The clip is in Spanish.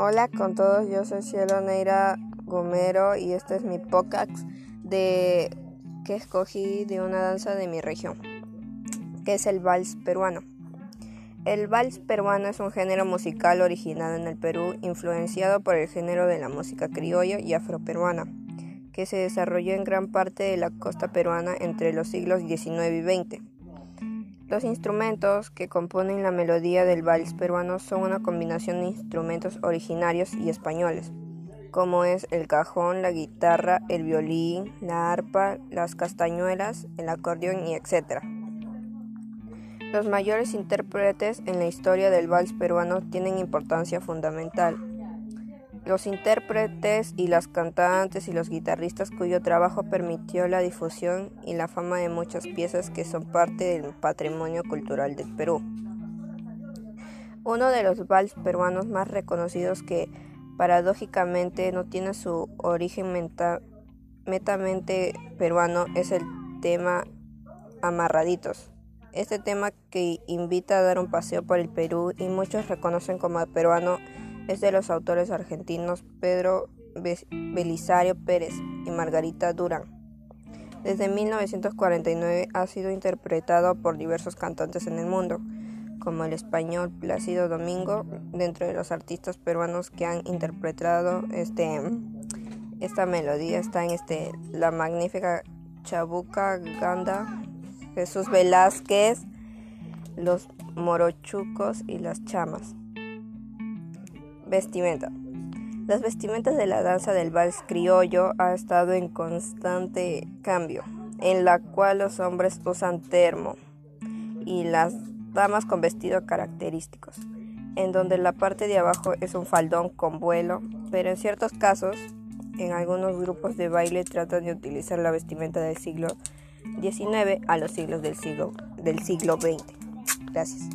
Hola con todos, yo soy Cielo Neira Gomero y este es mi podcast de que escogí de una danza de mi región, que es el vals peruano. El vals peruano es un género musical originado en el Perú, influenciado por el género de la música criolla y afroperuana, que se desarrolló en gran parte de la costa peruana entre los siglos XIX y XX. Los instrumentos que componen la melodía del vals peruano son una combinación de instrumentos originarios y españoles, como es el cajón, la guitarra, el violín, la arpa, las castañuelas, el acordeón y etc. Los mayores intérpretes en la historia del vals peruano tienen importancia fundamental. Los intérpretes y las cantantes y los guitarristas cuyo trabajo permitió la difusión y la fama de muchas piezas que son parte del patrimonio cultural del Perú. Uno de los vals peruanos más reconocidos que paradójicamente no tiene su origen metamente peruano es el tema Amarraditos. Este tema que invita a dar un paseo por el Perú y muchos reconocen como peruano es de los autores argentinos Pedro Belisario Pérez y Margarita Durán. Desde 1949 ha sido interpretado por diversos cantantes en el mundo, como el español Plácido Domingo, dentro de los artistas peruanos que han interpretado este, esta melodía está en este, la magnífica Chabuca Ganda, Jesús Velázquez, los Morochucos y las Chamas. Vestimenta. Las vestimentas de la danza del vals criollo ha estado en constante cambio, en la cual los hombres usan termo y las damas con vestidos característicos, en donde la parte de abajo es un faldón con vuelo, pero en ciertos casos, en algunos grupos de baile tratan de utilizar la vestimenta del siglo XIX a los siglos del siglo, del siglo XX. Gracias.